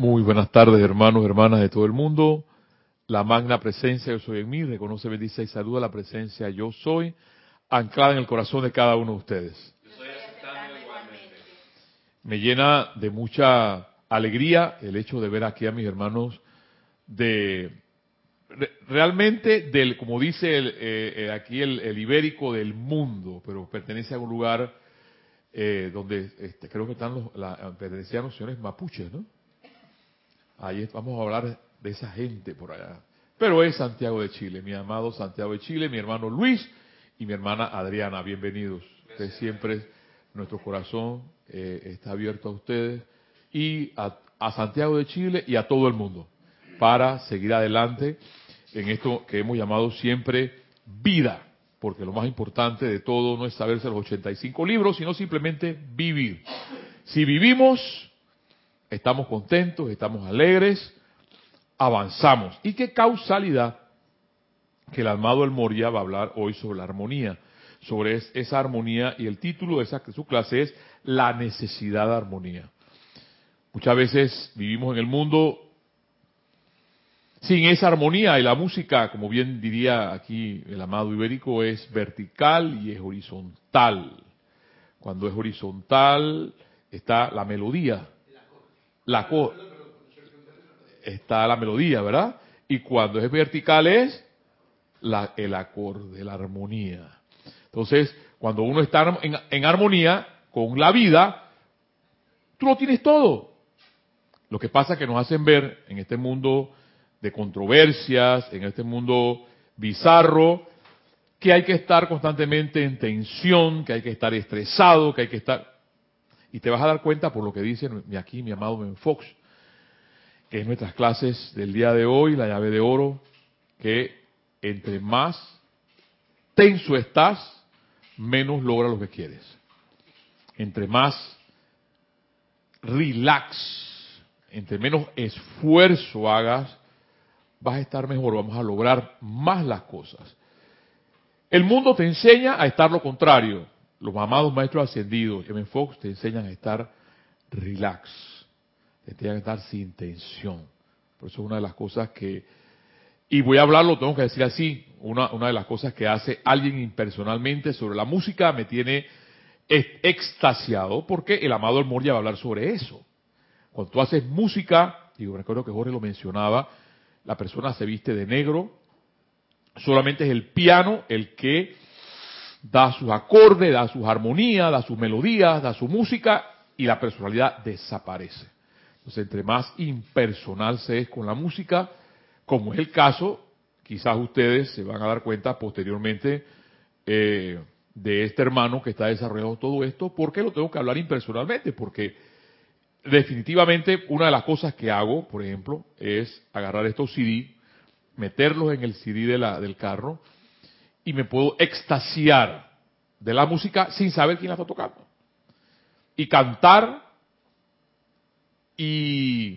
Muy buenas tardes, hermanos, hermanas de todo el mundo. La magna presencia yo soy en mí, reconoce, bendice y saluda la presencia yo soy, anclada en el corazón de cada uno de ustedes. Me llena de mucha alegría el hecho de ver aquí a mis hermanos de realmente del, como dice el, eh, eh, aquí el, ibérico del mundo, pero pertenece a un lugar eh, donde este, creo que están los, la, pertenecían los señores mapuches, ¿no? Ahí vamos a hablar de esa gente por allá. Pero es Santiago de Chile, mi amado Santiago de Chile, mi hermano Luis y mi hermana Adriana, bienvenidos. Usted siempre, nuestro corazón está abierto a ustedes y a, a Santiago de Chile y a todo el mundo para seguir adelante en esto que hemos llamado siempre vida, porque lo más importante de todo no es saberse los 85 libros, sino simplemente vivir. Si vivimos, estamos contentos, estamos alegres, avanzamos. ¿Y qué causalidad? Que el amado El Moria va a hablar hoy sobre la armonía, sobre esa armonía, y el título de, esa, de su clase es La necesidad de armonía. Muchas veces vivimos en el mundo sin esa armonía y la música, como bien diría aquí el amado ibérico, es vertical y es horizontal. Cuando es horizontal está la melodía, la está la melodía, ¿verdad? Y cuando es vertical es la, el acorde, la armonía. Entonces, cuando uno está en, en armonía con la vida, tú lo tienes todo. Lo que pasa es que nos hacen ver en este mundo de controversias, en este mundo bizarro, que hay que estar constantemente en tensión, que hay que estar estresado, que hay que estar... Y te vas a dar cuenta por lo que dice aquí mi amado Ben Fox, que en nuestras clases del día de hoy, la llave de oro, que entre más tenso estás, menos logra lo que quieres. Entre más relax, entre menos esfuerzo hagas, vas a estar mejor, vamos a lograr más las cosas. El mundo te enseña a estar lo contrario. Los amados maestros ascendidos, M. Fox, te enseñan a estar relax, te enseñan a estar sin tensión. Por eso es una de las cosas que, y voy a hablarlo, tengo que decir así, una, una de las cosas que hace alguien impersonalmente sobre la música me tiene extasiado, porque el amado El ya va a hablar sobre eso. Cuando tú haces música, y recuerdo que Jorge lo mencionaba, la persona se viste de negro, solamente es el piano el que da sus acordes, da sus armonías, da sus melodías, da su música y la personalidad desaparece. Entonces, entre más impersonal se es con la música, como es el caso, quizás ustedes se van a dar cuenta posteriormente eh, de este hermano que está desarrollando todo esto, ¿por qué lo tengo que hablar impersonalmente? Porque definitivamente una de las cosas que hago, por ejemplo, es agarrar estos CD, meterlos en el CD del carro y me puedo extasiar de la música sin saber quién la está tocando. Y cantar y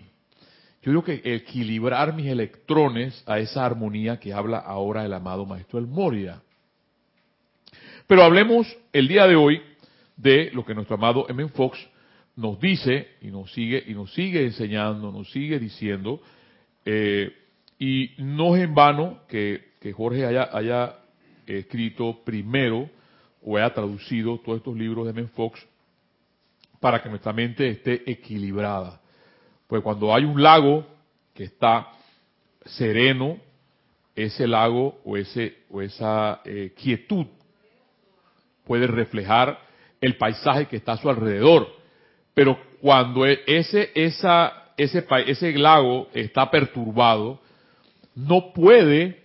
yo creo que equilibrar mis electrones a esa armonía que habla ahora el amado maestro El Moria. Pero hablemos el día de hoy de lo que nuestro amado M. Fox nos dice y nos sigue y nos sigue enseñando, nos sigue diciendo, eh, y no es en vano que, Jorge haya, haya escrito primero o haya traducido todos estos libros de Men Fox para que nuestra mente esté equilibrada. Pues cuando hay un lago que está sereno, ese lago o, ese, o esa eh, quietud puede reflejar el paisaje que está a su alrededor. Pero cuando e, ese, esa, ese, ese lago está perturbado, no puede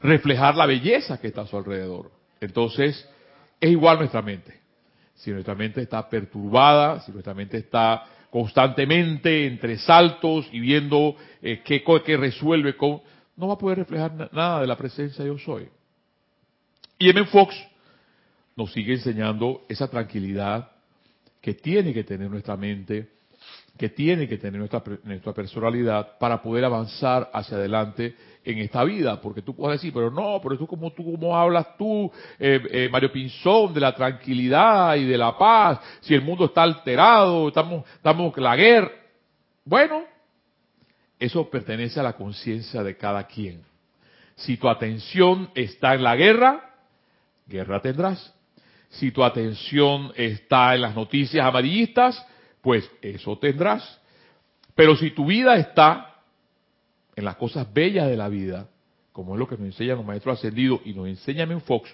reflejar la belleza que está a su alrededor. Entonces, es igual nuestra mente. Si nuestra mente está perturbada, si nuestra mente está constantemente entre saltos y viendo eh, qué, resuelve con, no va a poder reflejar nada de la presencia yo soy. Y M. Fox nos sigue enseñando esa tranquilidad, que tiene que tener nuestra mente, que tiene que tener nuestra personalidad para poder avanzar hacia adelante en esta vida, porque tú puedes decir, pero no, pero tú como tú como hablas tú, eh, eh, Mario Pinzón, de la tranquilidad y de la paz, si el mundo está alterado, estamos, estamos la guerra. Bueno, eso pertenece a la conciencia de cada quien. Si tu atención está en la guerra, guerra tendrás. Si tu atención está en las noticias amarillistas, pues eso tendrás. Pero si tu vida está en las cosas bellas de la vida, como es lo que nos enseñan los maestros ascendidos y nos enseñan en Fox,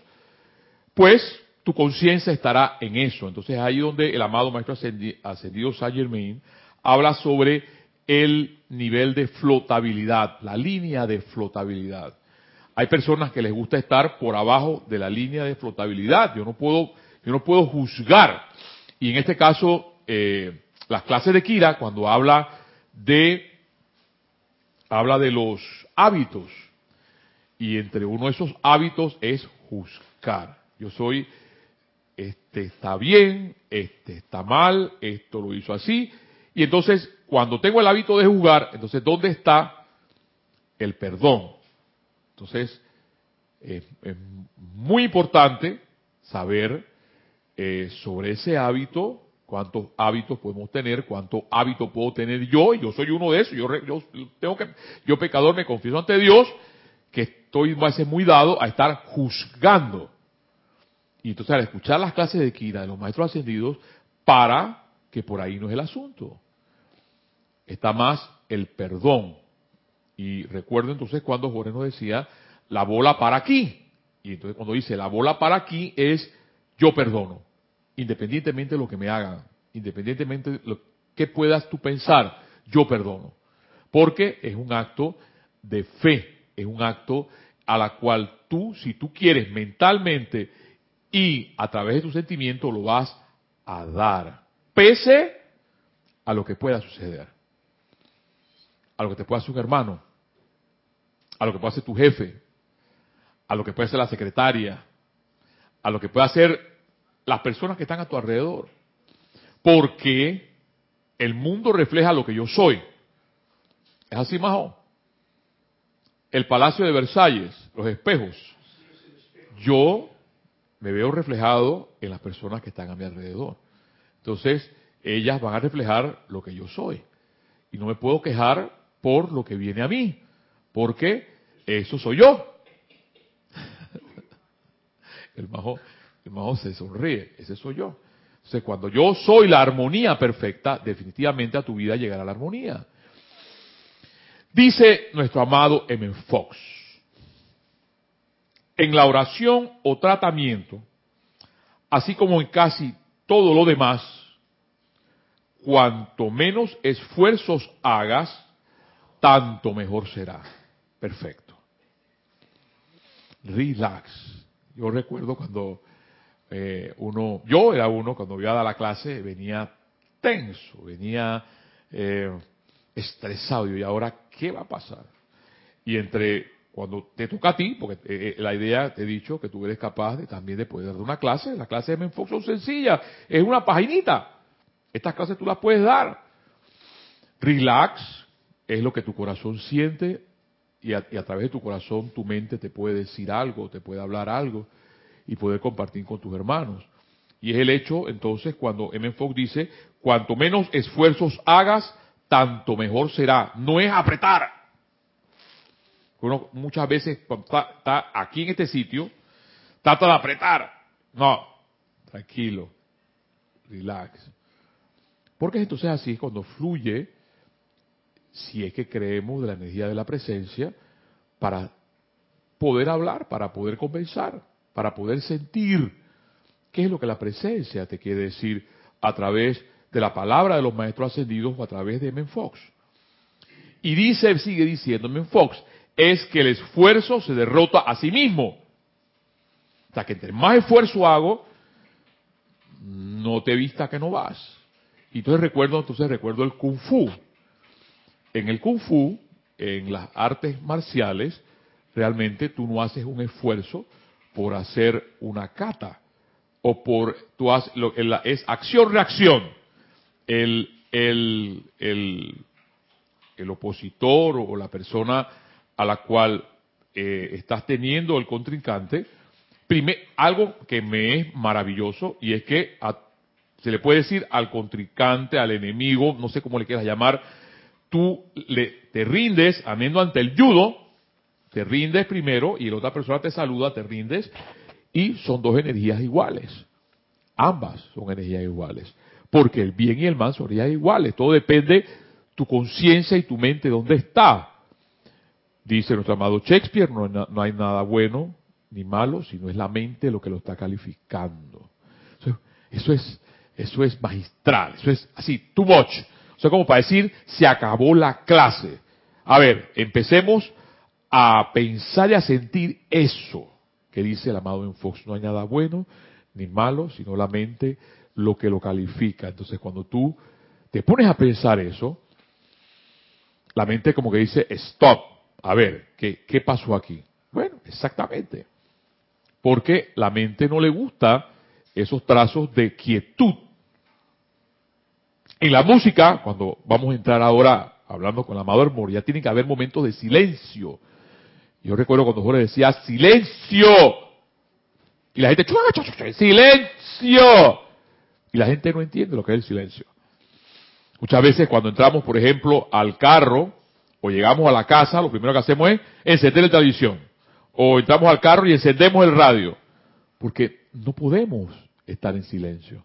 pues tu conciencia estará en eso. Entonces ahí donde el amado maestro ascendido Saint Germain habla sobre el nivel de flotabilidad, la línea de flotabilidad. Hay personas que les gusta estar por abajo de la línea de flotabilidad. Yo no puedo, yo no puedo juzgar. Y en este caso, eh, las clases de Kira, cuando habla de, habla de los hábitos. Y entre uno de esos hábitos es juzgar. Yo soy, este está bien, este está mal, esto lo hizo así. Y entonces, cuando tengo el hábito de juzgar, entonces, ¿dónde está el perdón? Entonces, es muy importante saber eh, sobre ese hábito, cuántos hábitos podemos tener, cuántos hábitos puedo tener yo, y yo soy uno de esos, yo, yo tengo que, yo pecador me confieso ante Dios, que estoy a veces muy dado a estar juzgando. Y entonces al escuchar las clases de Kira de los maestros ascendidos, para que por ahí no es el asunto. Está más el perdón, y recuerdo entonces cuando Jorge nos decía, la bola para aquí. Y entonces cuando dice la bola para aquí es yo perdono, independientemente de lo que me hagan, independientemente de lo que puedas tú pensar, yo perdono. Porque es un acto de fe, es un acto a la cual tú, si tú quieres mentalmente y a través de tu sentimiento, lo vas a dar, pese a lo que pueda suceder a lo que te pueda hacer un hermano, a lo que pueda hacer tu jefe, a lo que puede ser la secretaria, a lo que pueda hacer las personas que están a tu alrededor. Porque el mundo refleja lo que yo soy. Es así, Majo. El palacio de Versalles, los espejos. Yo me veo reflejado en las personas que están a mi alrededor. Entonces, ellas van a reflejar lo que yo soy. Y no me puedo quejar por lo que viene a mí, porque eso soy yo. El majo, majo se sonríe, ese soy yo. Entonces, cuando yo soy la armonía perfecta, definitivamente a tu vida llegará la armonía. Dice nuestro amado M. Fox, en la oración o tratamiento, así como en casi todo lo demás, cuanto menos esfuerzos hagas, tanto mejor será. Perfecto. Relax. Yo recuerdo cuando eh, uno, yo era uno, cuando iba a dar la clase, venía tenso, venía eh, estresado. Y ahora, ¿qué va a pasar? Y entre cuando te toca a ti, porque eh, la idea, te he dicho, que tú eres capaz de también de poder dar una clase. Las clases de Menfox son sencillas, es una paginita. Estas clases tú las puedes dar. Relax, es lo que tu corazón siente y a, través de tu corazón tu mente te puede decir algo, te puede hablar algo y poder compartir con tus hermanos. Y es el hecho, entonces, cuando M. Fox dice, cuanto menos esfuerzos hagas, tanto mejor será. No es apretar. Uno muchas veces está, aquí en este sitio, trata de apretar. No, tranquilo, relax. Porque entonces así cuando fluye si es que creemos de la energía de la presencia, para poder hablar, para poder conversar, para poder sentir qué es lo que la presencia te quiere decir a través de la palabra de los maestros ascendidos o a través de Men Fox. Y dice, sigue diciendo Men Fox, es que el esfuerzo se derrota a sí mismo. O sea, que entre más esfuerzo hago, no te vista que no vas. Y entonces recuerdo, entonces recuerdo el Kung Fu en el kung fu, en las artes marciales, realmente tú no haces un esfuerzo por hacer una kata o por tú haces lo es acción reacción. El, el, el, el opositor o la persona a la cual eh, estás teniendo el contrincante algo que me es maravilloso y es que se le puede decir al contrincante al enemigo no sé cómo le quieras llamar tú le, te rindes, amiendo ante el judo, te rindes primero y la otra persona te saluda, te rindes, y son dos energías iguales. Ambas son energías iguales. Porque el bien y el mal son energías iguales. Todo depende tu conciencia y tu mente dónde está. Dice nuestro amado Shakespeare, no, no, hay nada bueno ni malo, sino es la mente lo que lo está calificando. Eso, es, eso es magistral, eso es así, too much. O sea, como para decir, se acabó la clase. A ver, empecemos a pensar y a sentir eso que dice el amado en Fox. No hay nada bueno ni malo, sino la mente lo que lo califica. Entonces, cuando tú te pones a pensar eso, la mente como que dice, stop, a ver, ¿qué, qué pasó aquí? Bueno, exactamente. Porque la mente no le gusta esos trazos de quietud. En la música, cuando vamos a entrar ahora hablando con el amado Hermor, ya tiene que haber momentos de silencio. Yo recuerdo cuando Jorge decía, silencio. Y la gente, silencio. Y la gente no entiende lo que es el silencio. Muchas veces cuando entramos, por ejemplo, al carro o llegamos a la casa, lo primero que hacemos es encender la televisión. O entramos al carro y encendemos el radio. Porque no podemos estar en silencio.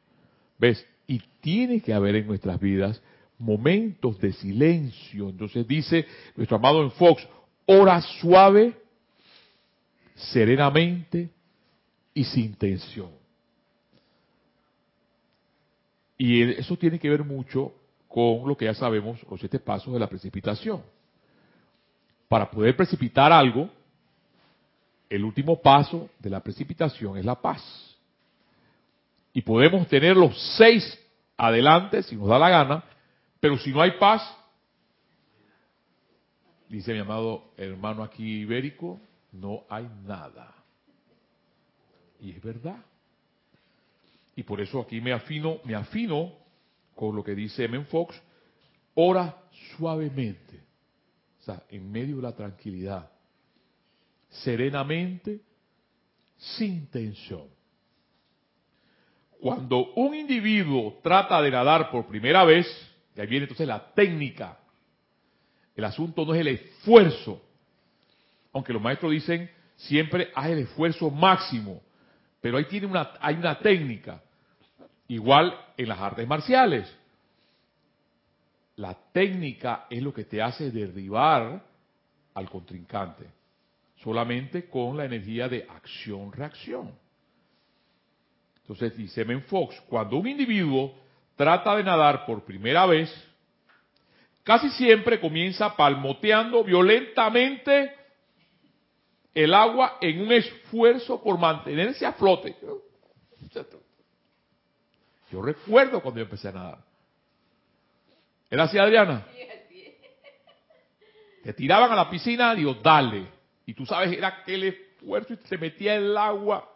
¿Ves? Y tiene que haber en nuestras vidas momentos de silencio. Entonces dice nuestro amado en Fox, ora suave, serenamente y sin tensión. Y eso tiene que ver mucho con lo que ya sabemos, los siete pasos de la precipitación. Para poder precipitar algo, el último paso de la precipitación es la paz. Y podemos tener los seis adelante si nos da la gana, pero si no hay paz, dice mi amado hermano aquí ibérico, no hay nada. Y es verdad. Y por eso aquí me afino, me afino con lo que dice M. Fox, ora suavemente, o sea, en medio de la tranquilidad, serenamente, sin tensión. Cuando un individuo trata de nadar por primera vez, y ahí viene entonces la técnica, el asunto no es el esfuerzo, aunque los maestros dicen siempre haz el esfuerzo máximo, pero ahí tiene una, hay una técnica. Igual en las artes marciales. La técnica es lo que te hace derribar al contrincante. Solamente con la energía de acción-reacción. Entonces dice Men Fox, cuando un individuo trata de nadar por primera vez, casi siempre comienza palmoteando violentamente el agua en un esfuerzo por mantenerse a flote. Yo recuerdo cuando yo empecé a nadar. ¿Era así, Adriana? Te tiraban a la piscina, digo, dale. Y tú sabes, era aquel esfuerzo y te metía el agua.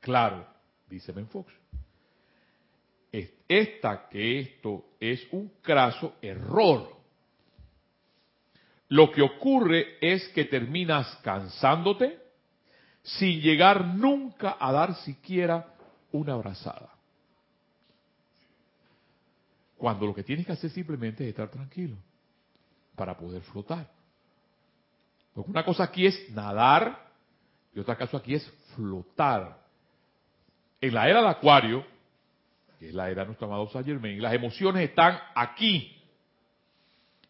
Claro, dice Ben Fox. Esta que esto es un craso error. Lo que ocurre es que terminas cansándote sin llegar nunca a dar siquiera una abrazada. Cuando lo que tienes que hacer simplemente es estar tranquilo para poder flotar. Porque una cosa aquí es nadar y otra cosa aquí es flotar. En la era de Acuario, que es la era de nuestro amado Saint Germain, las emociones están aquí.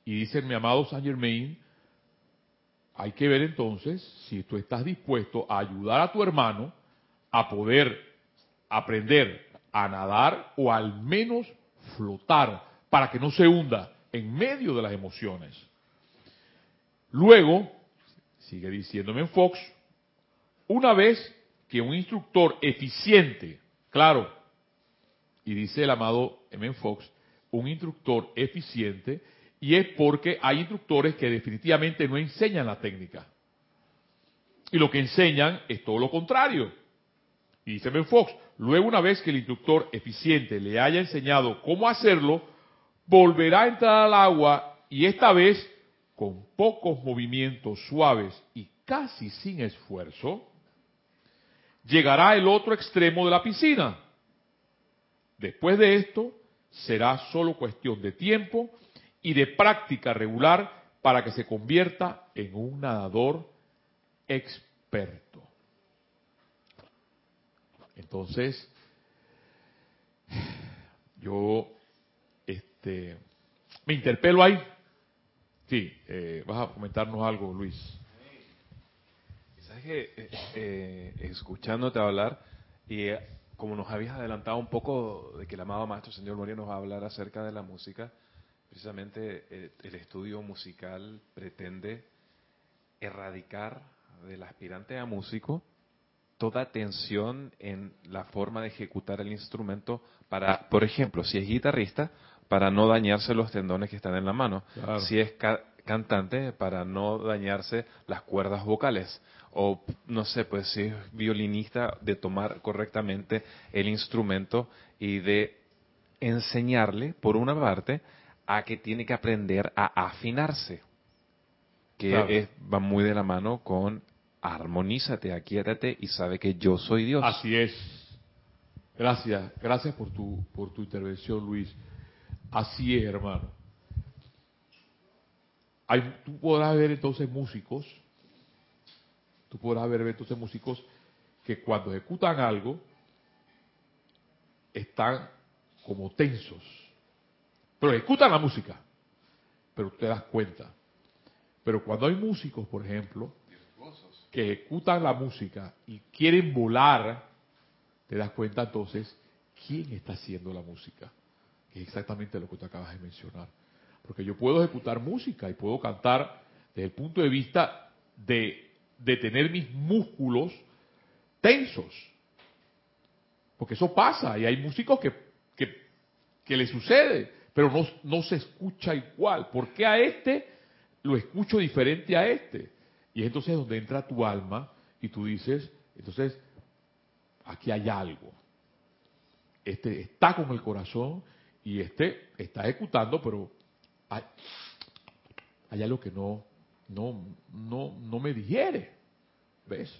Y dice mi amado Saint Germain, hay que ver entonces si tú estás dispuesto a ayudar a tu hermano a poder aprender a nadar o al menos flotar para que no se hunda en medio de las emociones. Luego, sigue diciéndome en Fox, una vez que un instructor eficiente, claro, y dice el amado M. Fox, un instructor eficiente, y es porque hay instructores que definitivamente no enseñan la técnica. Y lo que enseñan es todo lo contrario. Y dice Ben Fox, luego una vez que el instructor eficiente le haya enseñado cómo hacerlo, volverá a entrar al agua y esta vez con pocos movimientos suaves y casi sin esfuerzo, llegará al otro extremo de la piscina. Después de esto, será solo cuestión de tiempo y de práctica regular para que se convierta en un nadador experto. Entonces, yo este, me interpelo ahí. Sí, eh, vas a comentarnos algo, Luis. Sabes que eh, eh, escuchándote hablar y como nos habías adelantado un poco de que el amado Maestro Señor Moria nos va a hablar acerca de la música, precisamente el estudio musical pretende erradicar del aspirante a músico toda tensión en la forma de ejecutar el instrumento para, por ejemplo, si es guitarrista, para no dañarse los tendones que están en la mano. Si es cantante, para no dañarse las cuerdas vocales. O, no sé, pues si es violinista, de tomar correctamente el instrumento y de enseñarle, por una parte, a que tiene que aprender a afinarse. Que va muy de la mano con armonízate, aquíétate y sabe que yo soy Dios. Así es. Gracias, gracias por tu, por tu intervención, Luis. Así es, hermano. Hay, tú podrás ver entonces músicos, tú podrás ver entonces músicos que cuando ejecutan algo están como tensos, pero ejecutan la música, pero te das cuenta. Pero cuando hay músicos, por ejemplo, que ejecutan la música y quieren volar, te das cuenta entonces quién está haciendo la música, que es exactamente lo que tú acabas de mencionar. Porque yo puedo ejecutar música y puedo cantar desde el punto de vista de, de tener mis músculos tensos. Porque eso pasa y hay músicos que, que, le sucede, pero no, no se escucha igual. ¿Por qué a este lo escucho diferente a este? Y es entonces donde entra tu alma y tú dices, entonces, aquí hay algo. Este está con el corazón y este está ejecutando, pero hay, algo que no, no, no, no me digiere. ¿Ves?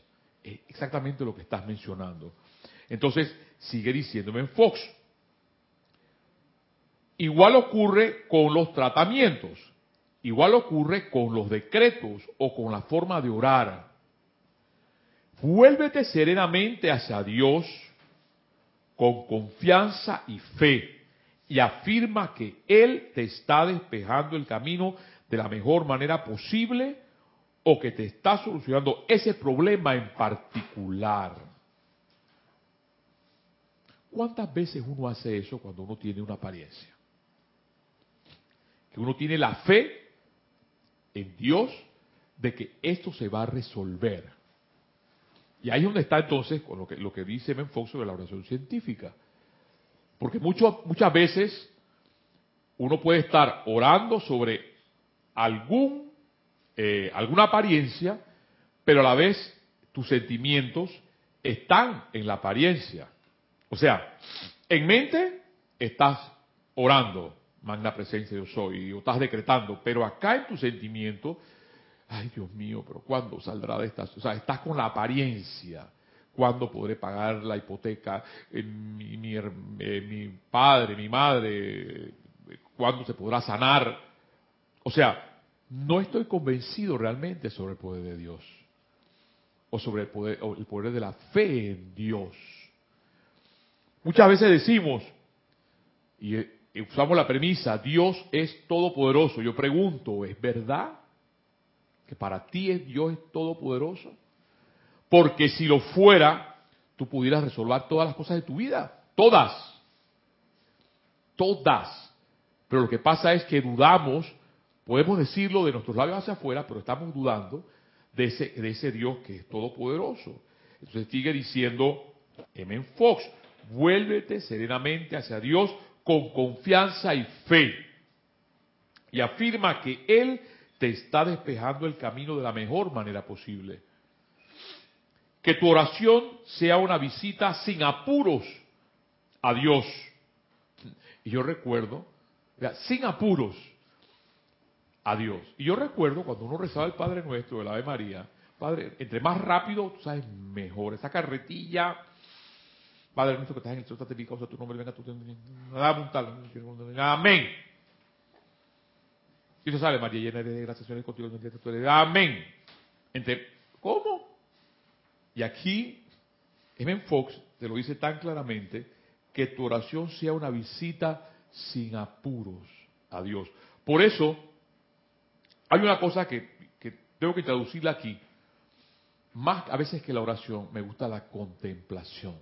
Es exactamente lo que estás mencionando. Entonces, sigue diciéndome en Fox. Igual ocurre con los tratamientos. Igual ocurre con los decretos o con la forma de orar. Vuélvete serenamente hacia Dios con confianza y fe y afirma que Él te está despejando el camino de la mejor manera posible o que te está solucionando ese problema en particular. ¿Cuántas veces uno hace eso cuando uno tiene una apariencia? Que uno tiene la fe en Dios de que esto se va a resolver. Y ahí es donde está entonces lo que, dice Menfox sobre la oración científica. Porque muchas veces uno puede estar orando sobre algún, eh, alguna apariencia, pero a la vez tus sentimientos están en la apariencia. O sea, en mente estás orando, magna presencia yo soy, o estás decretando, pero acá en tu sentimiento, ay Dios mío, pero ¿cuándo saldrá de esta? O sea, estás con la apariencia. ¿Cuándo podré pagar la hipoteca? Eh, mi, eh, mi padre, mi madre, ¿cuándo se podrá sanar? O sea, no estoy convencido realmente sobre el poder de Dios. O sobre el poder, o el poder de la fe en Dios. Muchas veces decimos, y usamos la premisa, Dios es todopoderoso. Yo pregunto, ¿es verdad que para ti es Dios es todopoderoso? Porque si lo fuera, tú pudieras resolver todas las cosas de tu vida. Todas. Todas. Pero lo que pasa es que dudamos, podemos decirlo de nuestros labios hacia afuera, pero estamos dudando de ese, Dios que es todopoderoso. Entonces sigue diciendo M. Fox, vuélvete serenamente hacia Dios con confianza y fe. Y afirma que Él te está despejando el camino de la mejor manera posible. Que tu oración sea una visita sin apuros a Dios. Y yo recuerdo, sin apuros a Dios. Y yo recuerdo cuando uno rezaba el Padre Nuestro, el Ave María, Padre, entre más rápido, tú sabes, mejor. Esa carretilla Padre nuestro que estás en el cielo, santificado sea tu nombre, venga tu. Amén. Y eso sale, María llena de gracias, Señor, contigo. Amén. Entre, ¿Cómo? Y aquí, M. Fox te lo dice tan claramente, que tu oración sea una visita sin apuros a Dios. Por eso, hay una cosa que, que tengo que traducirla aquí. Más a veces que la oración, me gusta la contemplación.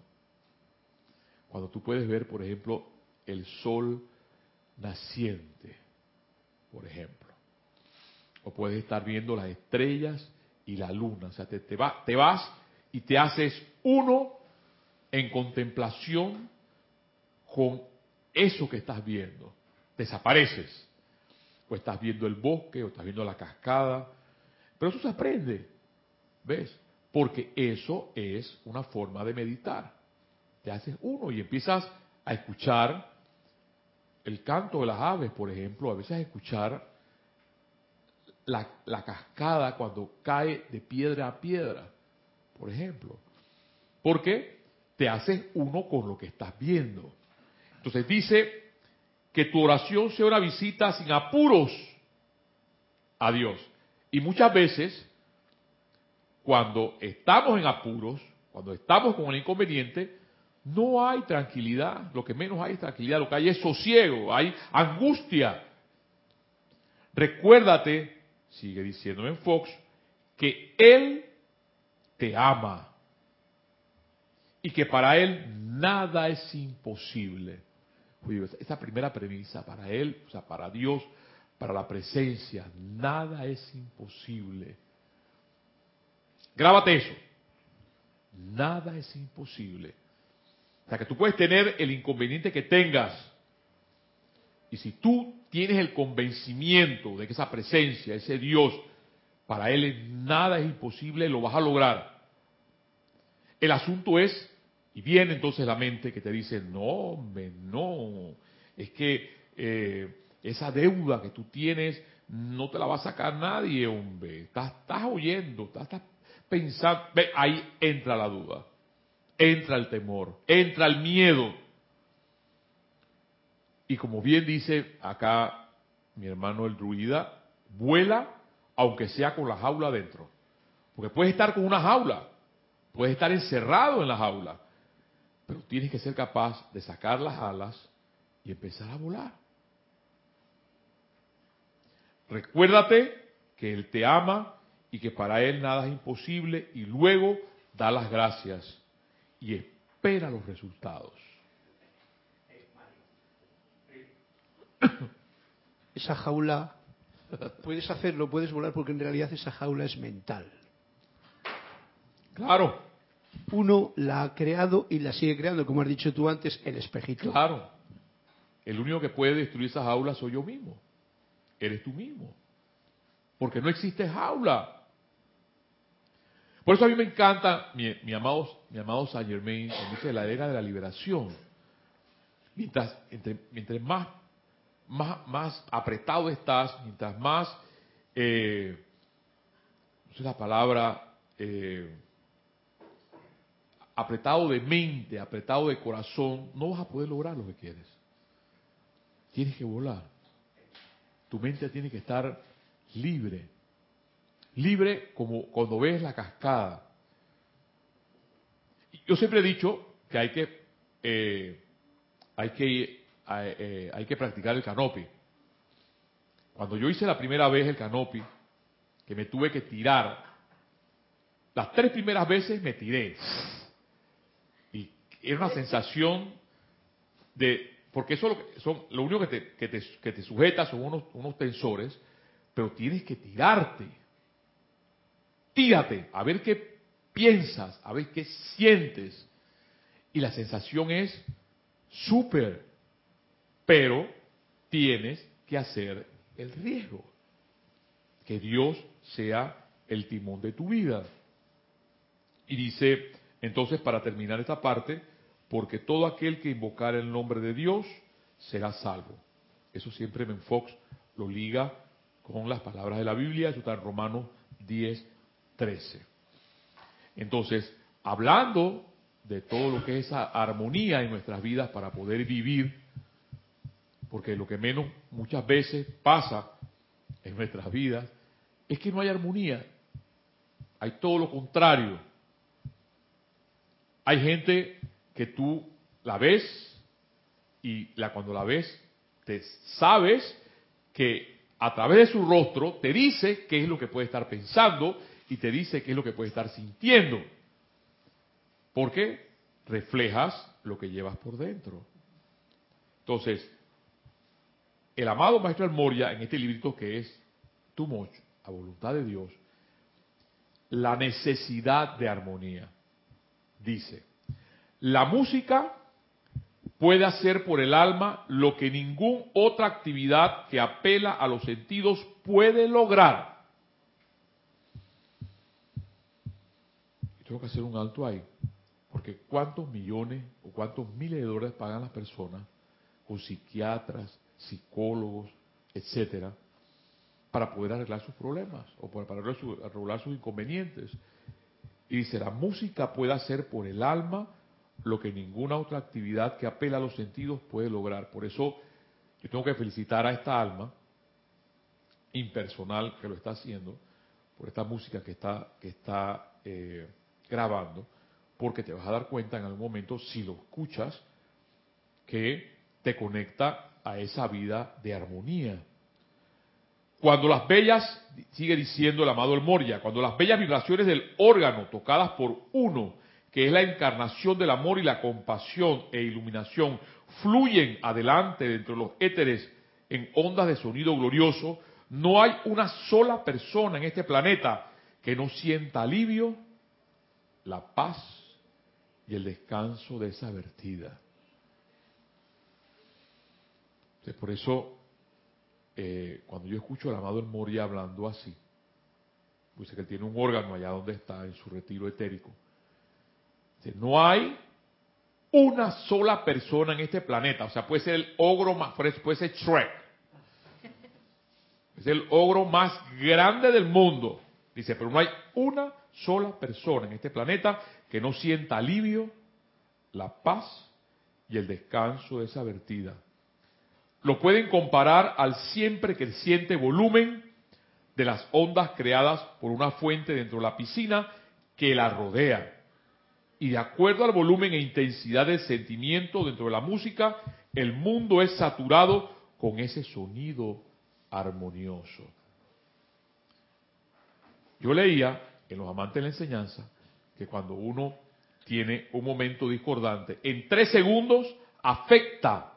Cuando tú puedes ver, por ejemplo, el sol naciente, por ejemplo. O puedes estar viendo las estrellas y la luna. O sea, te, te, va, te vas y te haces uno en contemplación con eso que estás viendo. Desapareces. O estás viendo el bosque, o estás viendo la cascada. Pero eso se aprende. ¿Ves? Porque eso es una forma de meditar. Te haces uno y empiezas a escuchar el canto de las aves, por ejemplo, a veces escuchar la, la, cascada cuando cae de piedra a piedra, por ejemplo. Porque te haces uno con lo que estás viendo. Entonces dice que tu oración sea una visita sin apuros a Dios. Y muchas veces, cuando estamos en apuros, cuando estamos con el inconveniente, no hay tranquilidad, lo que menos hay es tranquilidad, lo que hay es sosiego, hay angustia. Recuérdate, sigue diciendo en Fox, que Él te ama y que para Él nada es imposible. Esta primera premisa, para Él, o sea, para Dios, para la presencia, nada es imposible. Grábate eso. Nada es imposible. O sea, que tú puedes tener el inconveniente que tengas. Y si tú tienes el convencimiento de que esa presencia, ese Dios, para Él nada es imposible, lo vas a lograr. El asunto es, y viene entonces la mente que te dice, no, hombre, no, es que eh, esa deuda que tú tienes no te la va a sacar nadie, hombre. Estás, estás oyendo, estás, estás pensando, ve, ahí entra la duda entra el temor, entra el miedo. Y como bien dice acá mi hermano el druida, vuela aunque sea con la jaula adentro. Porque puedes estar con una jaula, puedes estar encerrado en la jaula, pero tienes que ser capaz de sacar las alas y empezar a volar. Recuérdate que Él te ama y que para Él nada es imposible y luego da las gracias y espera los resultados. Esa jaula, puedes hacerlo, puedes volar, porque en realidad esa jaula es mental. Claro. Uno la ha creado y la sigue creando, como has dicho tú antes, el espejito. Claro. El único que puede destruir esa jaula soy yo mismo. Eres tú mismo. Porque no existe jaula. Por eso a mí me encanta, mi, mi amado, mi amado Saint Germain, dice la era de la liberación. Mientras, entre, mientras más, más, más apretado estás, mientras más, eh, no sé la palabra, eh, apretado de mente, apretado de corazón, no vas a poder lograr lo que quieres. Tienes que volar. Tu mente tiene que estar libre libre como cuando ves la cascada. Yo siempre he dicho que hay que eh, hay que eh, hay que practicar el canopi. Cuando yo hice la primera vez el canopi, que me tuve que tirar, las tres primeras veces me tiré. Era una sensación de, porque eso lo, son, lo único que te, que te, que te sujeta son unos, unos tensores, pero tienes que tirarte tírate, a ver qué piensas, a ver qué sientes. Y la sensación es súper, pero tienes que hacer el riesgo. Que Dios sea el timón de tu vida. Y dice, entonces para terminar esta parte, porque todo aquel que invocar el nombre de Dios será salvo. Eso siempre Fox lo liga con las palabras de la Biblia, eso está en Romanos 10, 13. Entonces, hablando de todo lo que es esa armonía en nuestras vidas para poder vivir, porque lo que menos muchas veces pasa en nuestras vidas es que no hay armonía. Hay todo lo contrario. Hay gente que tú la ves y la, cuando la ves te sabes que a través de su rostro te dice qué es lo que puede estar pensando y te dice qué es lo que puede estar sintiendo. Porque reflejas lo que llevas por dentro. Entonces, el amado Maestro El Moria, en este librito que es Tu Mocho, a voluntad de Dios, la necesidad de armonía. Dice, la música puede hacer por el alma lo que ninguna otra actividad que apela a los sentidos puede lograr. tengo que hacer un alto ahí, porque cuántos millones o cuántos miles de dólares pagan las personas con psiquiatras, psicólogos, etcétera, para poder arreglar sus problemas o para, arreglar sus inconvenientes. Y dice, la música puede hacer por el alma lo que ninguna otra actividad que apela a los sentidos puede lograr. Por eso yo tengo que felicitar a esta alma impersonal que lo está haciendo, por esta música que está, que está eh, grabando, porque te vas a dar cuenta en algún momento, si lo escuchas, que te conecta a esa vida de armonía. Cuando las bellas, sigue diciendo el amado El Moria, cuando las bellas vibraciones del órgano tocadas por uno, que es la encarnación del amor y la compasión e iluminación, fluyen adelante dentro de los éteres en ondas de sonido glorioso, no hay una sola persona en este planeta que no sienta alivio, la paz y el descanso de esa vertida por eso, eh, cuando yo escucho al amado El Moria hablando así, dice que él tiene un órgano allá donde está, en su retiro etérico. No hay una sola persona en este planeta, o sea, puede ser el ogro más, puede ser Shrek, es el ogro más grande del mundo. Dice, pero no hay una sola persona en este planeta que no sienta alivio, la paz y el descanso de esa vertida lo pueden comparar al siempre creciente volumen de las ondas creadas por una fuente dentro de la piscina que la rodea. Y de acuerdo al volumen e intensidad del sentimiento dentro de la música, el mundo es saturado con ese sonido armonioso. Yo leía en los amantes de la enseñanza que cuando uno tiene un momento discordante, en tres segundos afecta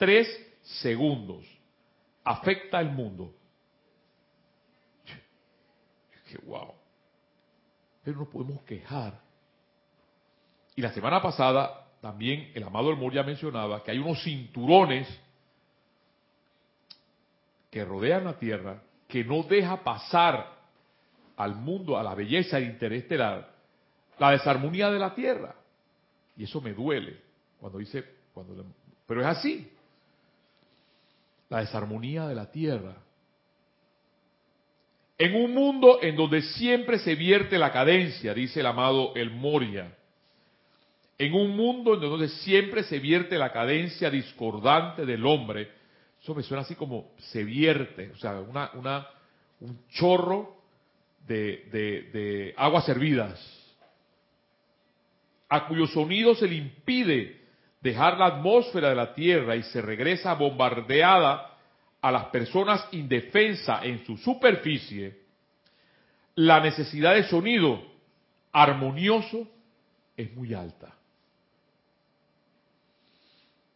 tres segundos afecta al mundo. Que wow. Pero no podemos quejar. Y la semana pasada también el amado El ya mencionaba que hay unos cinturones que rodean la Tierra que no deja pasar al mundo, a la belleza interestelar, la desarmonía de la Tierra. Y eso me duele cuando dice, cuando, pero es así la desarmonía de la tierra. En un mundo en donde siempre se vierte la cadencia, dice el amado El Moria, en un mundo en donde siempre se vierte la cadencia discordante del hombre, eso me suena así como se vierte, o sea, una, un chorro de, aguas hervidas, a cuyo sonido se le impide dejar la atmósfera de la Tierra y se regresa bombardeada a las personas indefensas en su superficie, la necesidad de sonido armonioso es muy alta.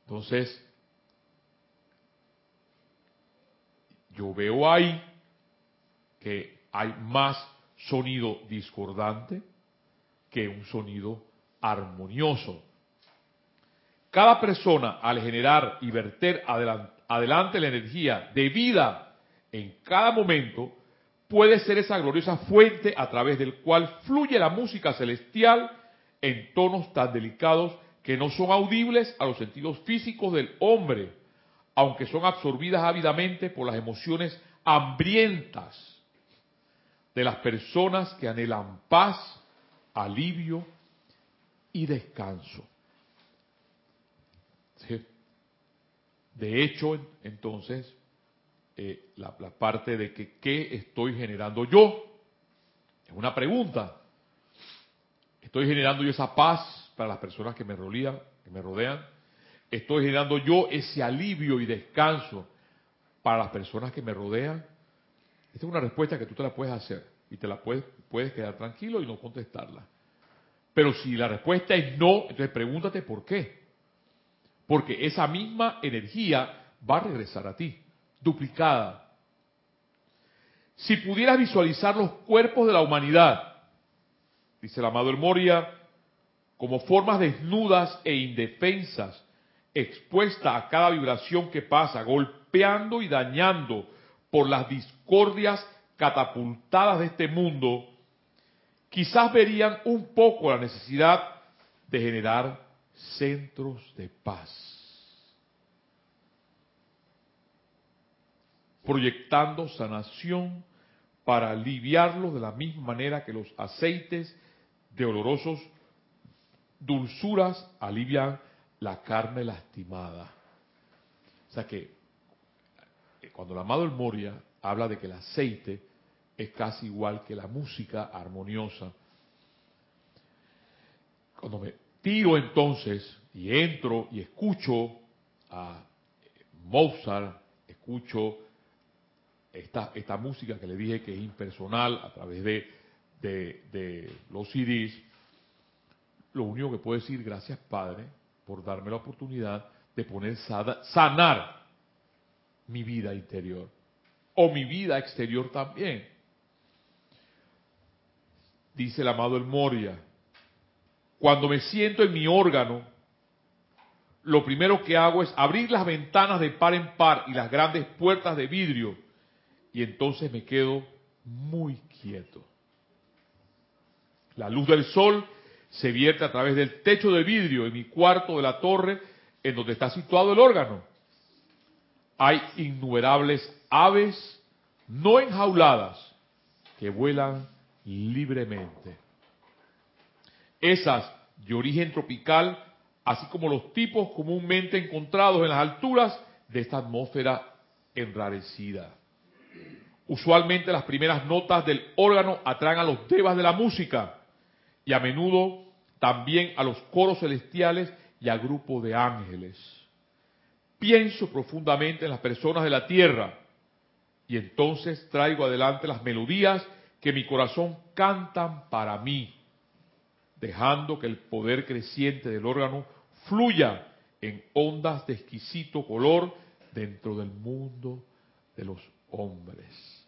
Entonces, yo veo ahí que hay más sonido discordante que un sonido armonioso. Cada persona al generar y verter adelante la energía de vida en cada momento puede ser esa gloriosa fuente a través del cual fluye la música celestial en tonos tan delicados que no son audibles a los sentidos físicos del hombre, aunque son absorbidas ávidamente por las emociones hambrientas de las personas que anhelan paz, alivio y descanso. De hecho, entonces, eh, la, la parte de que qué estoy generando yo. Es una pregunta. ¿Estoy generando yo esa paz para las personas que me rodean? Que me rodean? ¿Estoy generando yo ese alivio y descanso para las personas que me rodean? Esta es una respuesta que tú te la puedes hacer y te la puedes, puedes quedar tranquilo y no contestarla. Pero si la respuesta es no, entonces pregúntate por qué. Porque esa misma energía va a regresar a ti, duplicada. Si pudieras visualizar los cuerpos de la humanidad, dice el amado El Moria, como formas desnudas e indefensas, expuesta a cada vibración que pasa, golpeando y dañando por las discordias catapultadas de este mundo, quizás verían un poco la necesidad de generar centros de paz, proyectando sanación para aliviarlos de la misma manera que los aceites de olorosos dulzuras alivian la carne lastimada. O sea que eh, cuando el amado El Moria habla de que el aceite es casi igual que la música armoniosa, cuando me tiro entonces y entro y escucho a Mozart, escucho esta, esta música que le dije que es impersonal a través de, de, de los CDs, lo único que puedo decir, gracias Padre, por darme la oportunidad de poner sanar mi vida interior o mi vida exterior también. Dice el amado El Moria, cuando me siento en mi órgano, lo primero que hago es abrir las ventanas de par en par y las grandes puertas de vidrio y entonces me quedo muy quieto. La luz del sol se vierte a través del techo de vidrio en mi cuarto de la torre en donde está situado el órgano. Hay innumerables aves no enjauladas que vuelan libremente. Esas de origen tropical, así como los tipos comúnmente encontrados en las alturas de esta atmósfera enrarecida. Usualmente las primeras notas del órgano atraen a los devas de la música y a menudo también a los coros celestiales y a grupos de ángeles. Pienso profundamente en las personas de la tierra y entonces traigo adelante las melodías que mi corazón cantan para mí, dejando que el poder creciente del órgano fluya en ondas de exquisito color dentro del mundo de los hombres.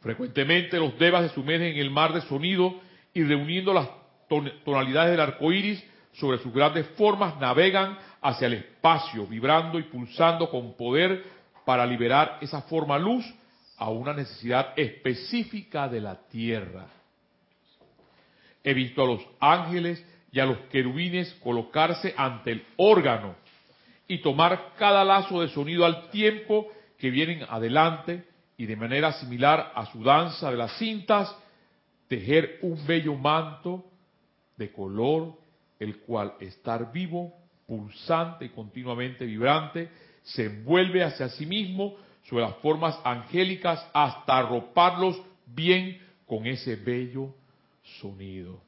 Frecuentemente los devas se sumergen en el mar de sonido y reuniendo las tonalidades del arco iris sobre sus grandes formas navegan hacia el espacio, vibrando y pulsando con poder para liberar esa forma luz a una necesidad específica de la tierra. He visto a los ángeles y a los querubines colocarse ante el órgano y tomar cada lazo de sonido al tiempo que vienen adelante y de manera similar a su danza de las cintas, tejer un bello manto de color, el cual estar vivo, pulsante y continuamente vibrante, se envuelve hacia sí mismo sobre las formas angélicas hasta arroparlos bien con ese bello sonido.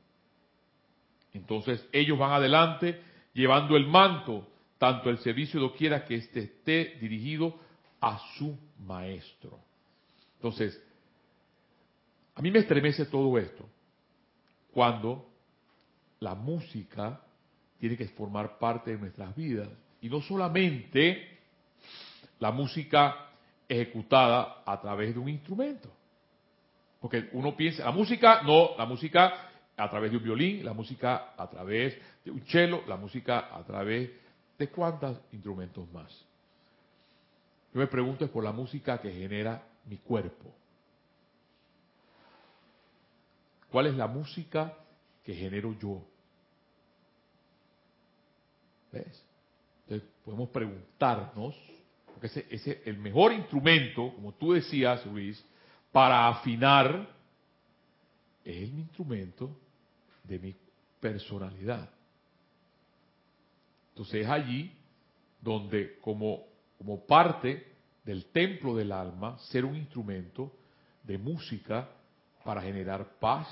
Entonces ellos van adelante llevando el manto, tanto el servicio doquiera que éste esté dirigido a su maestro. Entonces, a mí me estremece todo esto cuando la música tiene que formar parte de nuestras vidas. Y no solamente la música ejecutada a través de un instrumento. Porque uno piensa, la música, no, la música a través de un violín, la música a través de un cello, la música a través de cuántos instrumentos más. Yo me pregunto es por la música que genera mi cuerpo. ¿Cuál es la música que genero yo? Entonces podemos preguntarnos, porque ese, ese el mejor instrumento, como tú decías, Luis, para afinar es el instrumento de mi personalidad. Entonces es allí donde como, como parte del templo del alma ser un instrumento de música para generar paz,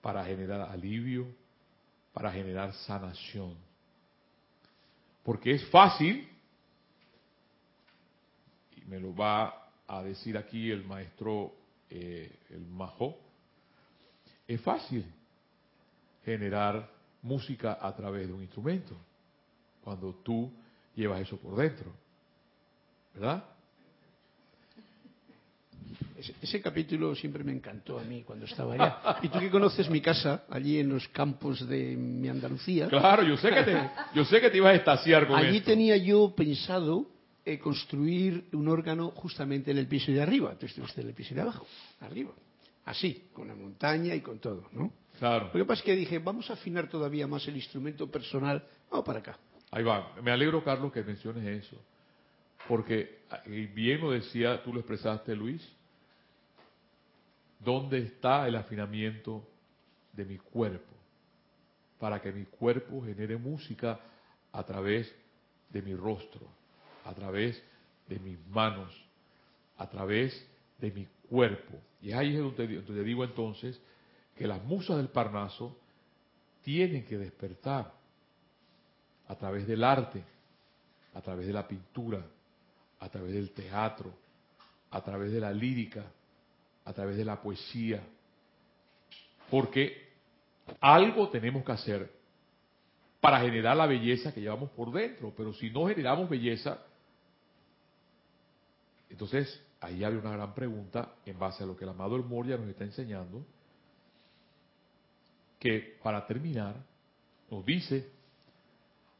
para generar alivio, para generar sanación. Porque es fácil, y me lo va a decir aquí el maestro, eh, el Majo, es fácil generar música a través de un instrumento, cuando tú llevas eso por dentro. ¿Verdad? Ese, capítulo siempre me encantó a mí cuando estaba allá. Y tú que conoces mi casa, allí en los campos de mi Andalucía. Claro, yo sé que te, yo sé que te ibas a estaciar con Allí tenía yo pensado eh, construir un órgano justamente en el piso de arriba. Tú estuviste en el piso de abajo, arriba. Así, con la montaña y con todo, ¿no? Claro. Lo que pasa es que dije, vamos a afinar todavía más el instrumento personal. Vamos para acá. Ahí va. Me alegro, Carlos, que menciones eso. Porque bien lo decía, tú lo expresaste, Luis, ¿dónde está el afinamiento de mi cuerpo? Para que mi cuerpo genere música a través de mi rostro, a través de mis manos, a través de mi cuerpo. Y ahí es donde, donde digo entonces que las musas del Parnaso tienen que despertar a través del arte, a través de la pintura, a través del teatro, a través de la lírica, a través de la poesía, porque algo tenemos que hacer para generar la belleza que llevamos por dentro, pero si no generamos belleza, entonces ahí hay una gran pregunta en base a lo que el amado El Moria nos está enseñando, que para terminar nos dice,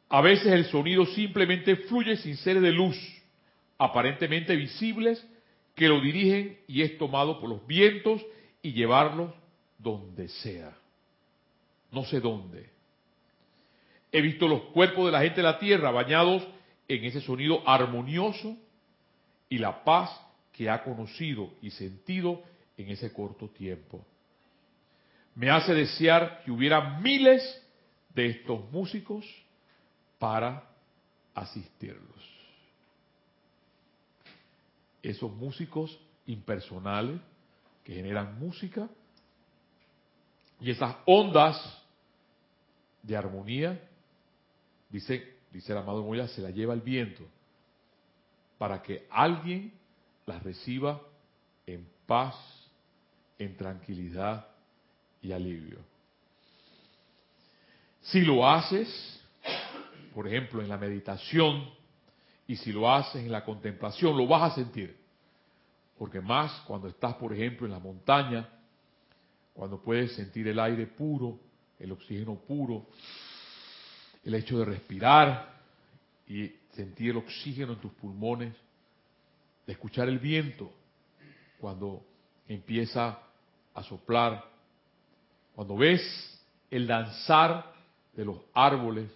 a veces el sonido simplemente fluye sin ser de luz, aparentemente visibles que lo dirigen y es tomado por los vientos y llevarlos donde sea. No sé dónde. He visto los cuerpos de la gente de la tierra bañados en ese sonido armonioso y la paz que ha conocido y sentido en ese corto tiempo. Me hace desear que hubiera miles de estos músicos para asistirlos esos músicos impersonales que generan música y esas ondas de armonía, dice, dice el amado Moya, se la lleva el viento para que alguien las reciba en paz, en tranquilidad y alivio. Si lo haces, por ejemplo, en la meditación, y si lo haces en la contemplación, lo vas a sentir. Porque más cuando estás, por ejemplo, en la montaña, cuando puedes sentir el aire puro, el oxígeno puro, el hecho de respirar y sentir el oxígeno en tus pulmones, de escuchar el viento cuando empieza a soplar, cuando ves el danzar de los árboles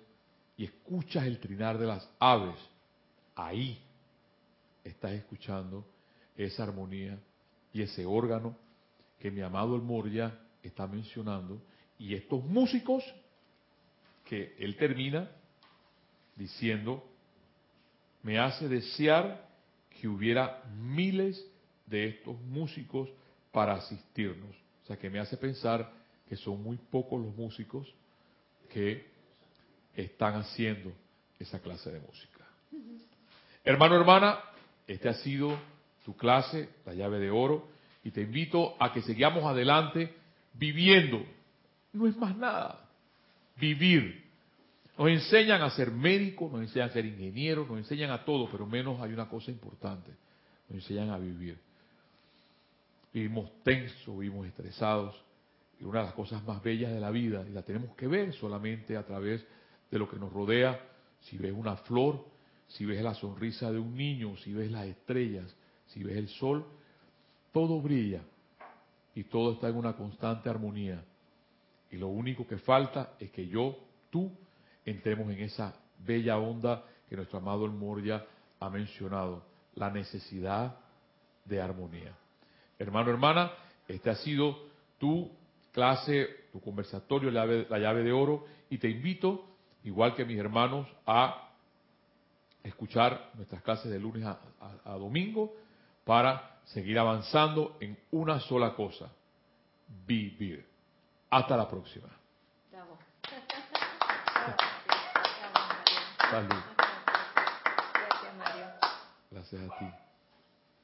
y escuchas el trinar de las aves, ahí estás escuchando esa armonía y ese órgano que mi amado el Moria está mencionando y estos músicos que él termina diciendo me hace desear que hubiera miles de estos músicos para asistirnos. O sea, que me hace pensar que son muy pocos los músicos que están haciendo esa clase de música. Hermano, hermana, esta ha sido tu clase, la llave de oro, y te invito a que sigamos adelante viviendo. No es más nada, vivir. Nos enseñan a ser médicos, nos enseñan a ser ingenieros, nos enseñan a todo, pero menos hay una cosa importante, nos enseñan a vivir. Vivimos tensos, vivimos estresados, y una de las cosas más bellas de la vida, y la tenemos que ver solamente a través de lo que nos rodea, si ves una flor, si ves la sonrisa de un niño, si ves las estrellas, si ves el sol, todo brilla y todo está en una constante armonía. Y lo único que falta es que yo, tú, entremos en esa bella onda que nuestro amado El Moria ha mencionado, la necesidad de armonía. Hermano, hermana, este ha sido tu clase, tu conversatorio, la llave, la llave de oro, y te invito, igual que mis hermanos, a escuchar nuestras clases de lunes a, a- a domingo para seguir avanzando en una sola cosa, vivir. Hasta la próxima. Bravo. Salud. Gracias, Mario. Gracias a ti.